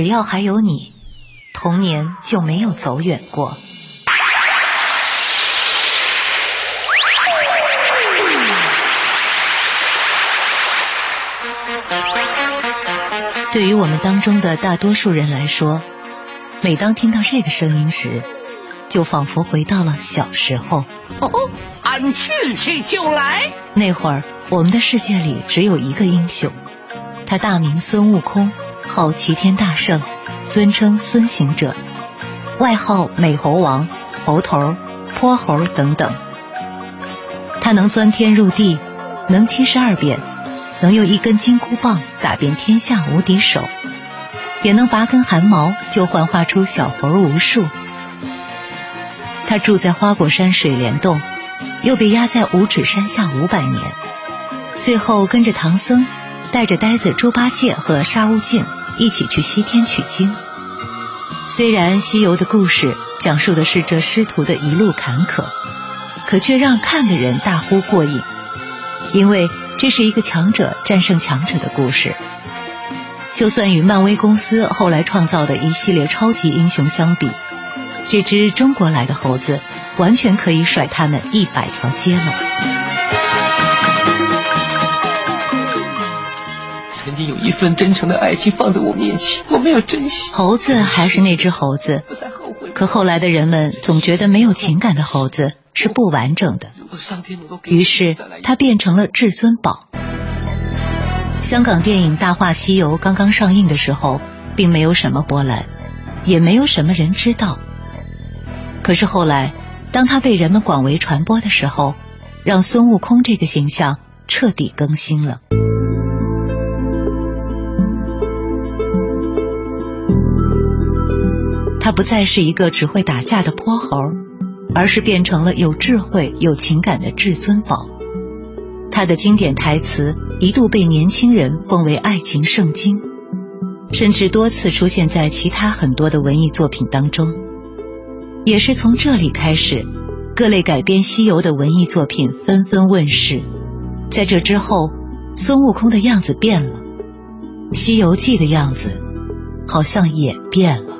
只要还有你，童年就没有走远过。对于我们当中的大多数人来说，每当听到这个声音时，就仿佛回到了小时候。哦，俺去去就来。那会儿，我们的世界里只有一个英雄，他大名孙悟空，号齐天大圣，尊称孙行者，外号美猴王、猴头、泼猴等等。他能钻天入地，能七十二变。能用一根金箍棒打遍天下无敌手，也能拔根汗毛就幻化出小猴无数。他住在花果山水帘洞，又被压在五指山下五百年，最后跟着唐僧，带着呆子猪八戒和沙悟净一起去西天取经。虽然西游的故事讲述的是这师徒的一路坎坷，可却让看的人大呼过瘾，因为。这是一个强者战胜强者的故事。就算与漫威公司后来创造的一系列超级英雄相比，这只中国来的猴子完全可以甩他们一百条街了。曾经有一份真诚的爱情放在我面前，我没有珍惜。猴子还是那只猴子，可后来的人们总觉得没有情感的猴子是不完整的。于是，它变成了至尊宝。香港电影《大话西游》刚刚上映的时候，并没有什么波澜，也没有什么人知道。可是后来，当它被人们广为传播的时候，让孙悟空这个形象彻底更新了。他不再是一个只会打架的泼猴。而是变成了有智慧、有情感的至尊宝。他的经典台词一度被年轻人奉为爱情圣经，甚至多次出现在其他很多的文艺作品当中。也是从这里开始，各类改编西游的文艺作品纷纷问世。在这之后，孙悟空的样子变了，《西游记》的样子好像也变了。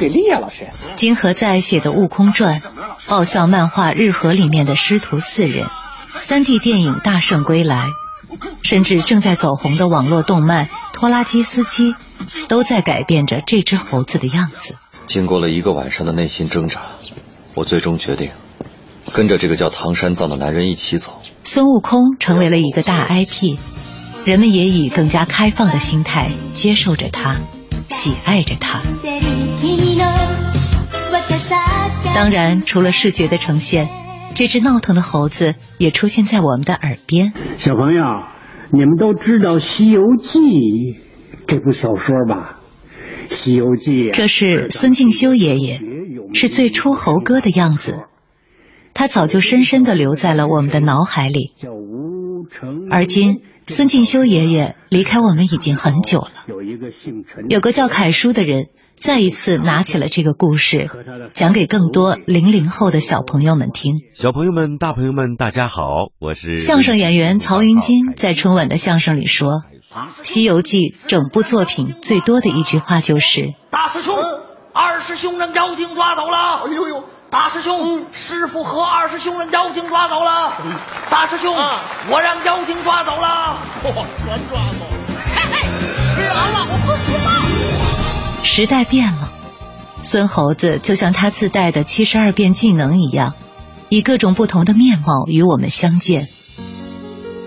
不给力啊，老师！金河在写的《悟空传》、爆笑漫画《日和》里面的师徒四人，三 D 电影《大圣归来》，甚至正在走红的网络动漫《拖拉机司机》，都在改变着这只猴子的样子。经过了一个晚上的内心挣扎，我最终决定跟着这个叫唐三藏的男人一起走。孙悟空成为了一个大 IP，人们也以更加开放的心态接受着他。喜爱着他。当然，除了视觉的呈现，这只闹腾的猴子也出现在我们的耳边。小朋友，你们都知道《西游记》这部小说吧？《西游记》这是孙敬修爷爷，是最初猴哥的样子。他早就深深地留在了我们的脑海里。而今。孙敬修爷爷离开我们已经很久了。有个叫凯叔的人，再一次拿起了这个故事，讲给更多零零后的小朋友们听。小朋友们、大朋友们，大家好，我是相声演员曹云金。在春晚的相声里说，《西游记》整部作品最多的一句话就是：“大师兄，二师兄让妖精抓走了。”哎呦呦！大师兄，师傅和二师兄让妖精抓走了。大师兄，我让妖精抓走了。全抓走。时代变了，孙猴子就像他自带的七十二变技能一样，以各种不同的面貌与我们相见。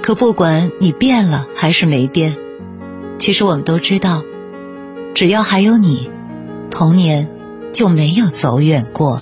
可不管你变了还是没变，其实我们都知道，只要还有你，童年就没有走远过。